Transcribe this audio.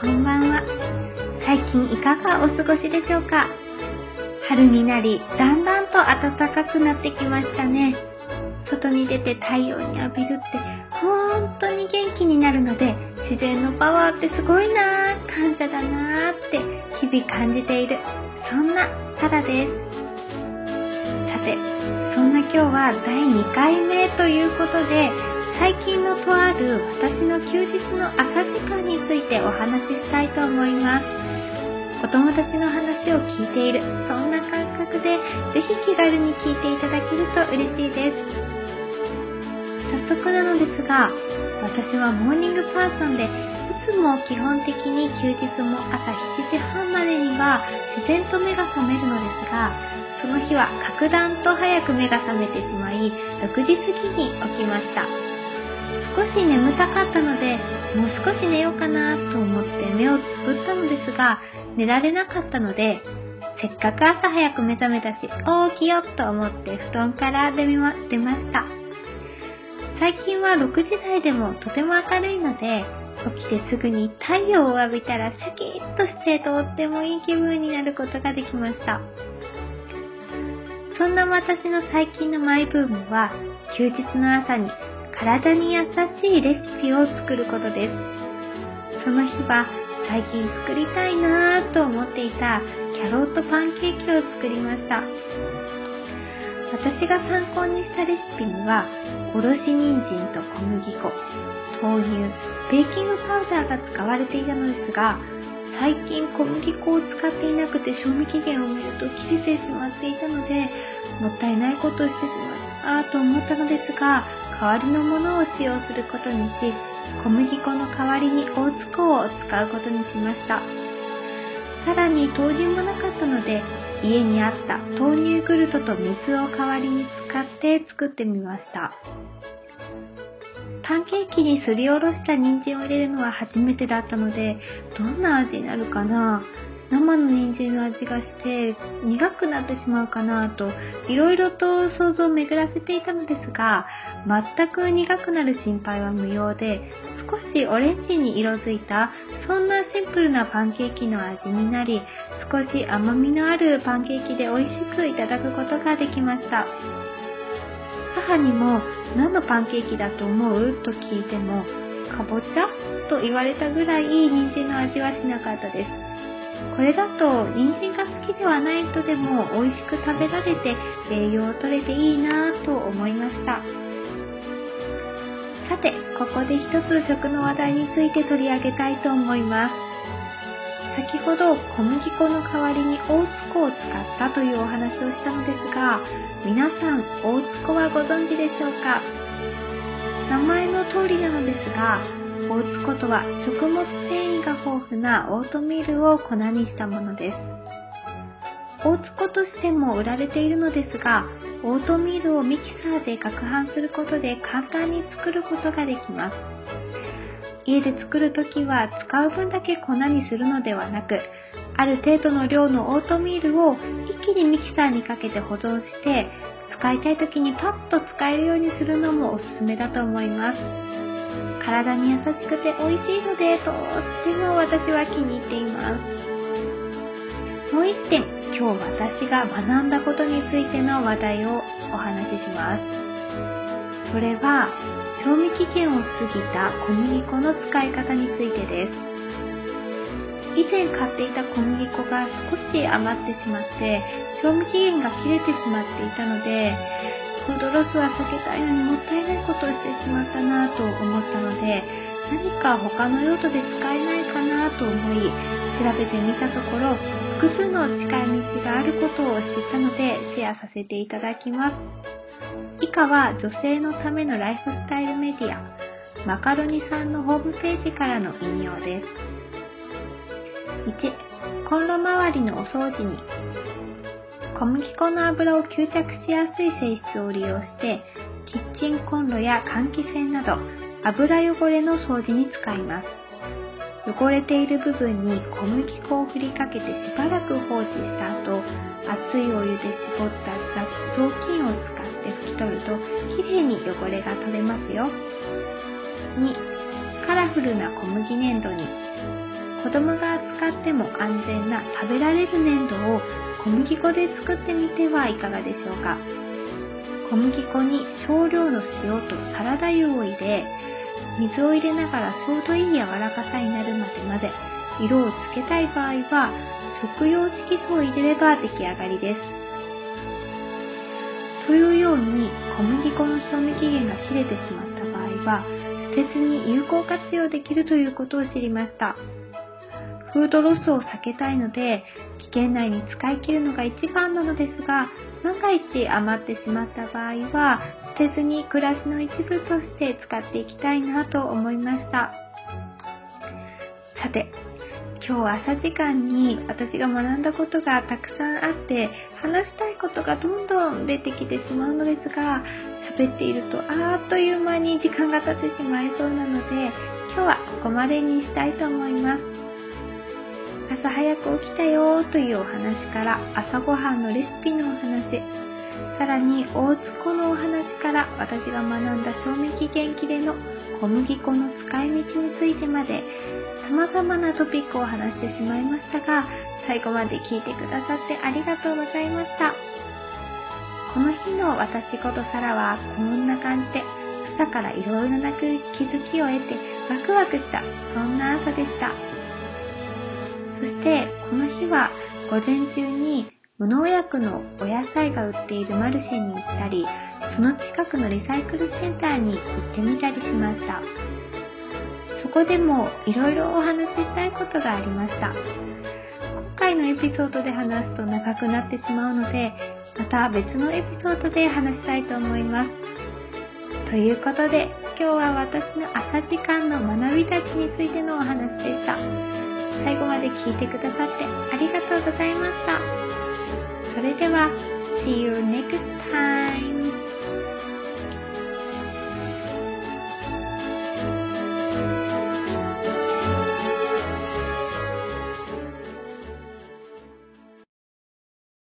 こんばんは。最近いかがお過ごしでしょうか？春になり、だんだんと暖かくなってきましたね。外に出て太陽に浴びるって本当に元気になるので、自然のパワーってすごいなぁ、感謝だなぁって日々感じている、そんなサラです。さて、そんな今日は第2回目ということで、最近のとある私の休日の朝時間についてお話ししたいと思います。お友達の話を聞いている、そんな感覚で、ぜひ気軽に聞いていただけると嬉しいです。早速なのですが、私はモーニングパーソンで、いつも基本的に休日も朝7時半までには自然と目が覚めるのですが、その日は格段と早く目が覚めてしまい、6時過ぎに起きました。少し眠たかったので、もう少し寝ようかなと思って目をつぶったのですが、寝られなかったので、せっかく朝早く目覚めたし、起きよと思って布団から出ま出ました。最近は6時台でもとても明るいので、起きてすぐに太陽を浴びたらシャキッとしてとってもいい気分になることができました。そんな私の最近のマイブームは、休日の朝に体に優しいレシピを作ることです。その日は最近作りたいなぁと思っていたキャロットパンケーキを作りました。私が参考にしたレシピには、おろし人参と小麦粉、豆乳、ベーキングパウダーが使われていたのですが、最近小麦粉を使っていなくて賞味期限を見ると切れてしまっていたので、もったいないことをしてしまったと思ったのですが、代わりのものを使用することにし、小麦粉の代わりに大津粉を使うことにしました。さらに豆乳もなかったので、家にあった豆乳グルトと水を代わりに使って作ってみました。パンケーキにすりおろした人参を入れるのは初めてだったので、どんな味になるかな？生の人参の味がして苦くなってしまうかなといろいろと想像を巡らせていたのですが全く苦くなる心配は無用で少しオレンジに色づいたそんなシンプルなパンケーキの味になり少し甘みのあるパンケーキで美味しくいただくことができました。母にも何のパンケーキだと思う？と聞いてもかぼちゃ？と言われたぐらい人参の味はしなかったです。これだと人参が好きではない人でも美味しく食べられて栄養をとれていいなぁと思いました。さて、ここで一つ食の話題について取り上げたいと思います。先ほど小麦粉の代わりに大津粉を使ったというお話をしたのですが、皆さん大津粉はご存知でしょうか？名前の通りなのですが、オーツ粉とは食物繊維が豊富なオートミールを粉にしたものです。オーツ粉としても売られているのですが、オートミールをミキサーで攪拌することで簡単に作ることができます。家で作るときは使う分だけ粉にするのではなく、ある程度の量のオートミールを一気にミキサーにかけて保存して、使いたいときにパッと使えるようにするのもおすすめだと思います。体に優しくて美味しいので、とっても私は気に入っています。もう一点、今日私が学んだことについての話題をお話しします。それは、賞味期限を過ぎた小麦粉の使い方についてです。以前買っていた小麦粉が少し余ってしまって、賞味期限が切れてしまっていたので、フードロスは避けたいのにもったいないことをしてしまったなと思ったので、何か他の用途で使えないかなと思い、調べてみたところ、複数の近い道があることを知ったので、シェアさせていただきます。以下は女性のためのライフスタイルメディア、マカロニさんのホームページからの引用です。1、コンロ周りのお掃除に小麦粉の油を吸着しやすい性質を利用して、キッチンコンロや換気扇など油汚れの掃除に使います。汚れている部分に小麦粉を振りかけてしばらく放置した後、熱いお湯で絞った雑巾を使って拭き取ると、きれいに汚れが取れますよ。2、カラフルな小麦粘土に子供が使っても安全な食べられる粘土を小麦粉で作ってみてはいかがでしょうか。小麦粉に少量の塩とサラダ油を入れ、水を入れながらちょうどいい柔らかさになるまで混ぜ、色をつけたい場合は食用色素を入れれば出来上がりです。というように小麦粉の賞味期限が切れてしまった場合は捨てずに有効活用できるということを知りました。フードロスを避けたいので期限内に使い切るのが一番なのですが万が一余ってしまった場合は捨てずに暮らしの一部として使っていきたいなと思いました。さて、今日朝時間に私が学んだことがたくさんあって話したいことがどんどん出てきてしまうのですが喋っているとあっという間に時間が経ってしまいそうなので今日はここまでにしたいと思います朝早く起きたよというお話から朝ごはんのレシピのお話さらに大津湖のお話から私が学んだ賞味期限切れの小麦粉の使い道についてまで様々なトピックを話してしまいましたが、最後まで聞いてくださってありがとうございました。この日の私ことサラはこんな感じで朝からいろいろな気づきを得てワクワクしたそんな朝でした。そしてこの日は午前中に無農薬のお野菜が売っているマルシェに行ったり、その近くのリサイクルセンターに行ってみたりしました。そこでもいろいろお話ししたいことがありました。今回のエピソードで話すと長くなってしまうので、また別のエピソードで話したいと思います。ということで、今日は私の朝時間の学びたちについてのお話でした。最後まで聞いてくださってありがとうございました。それでは、See you next time!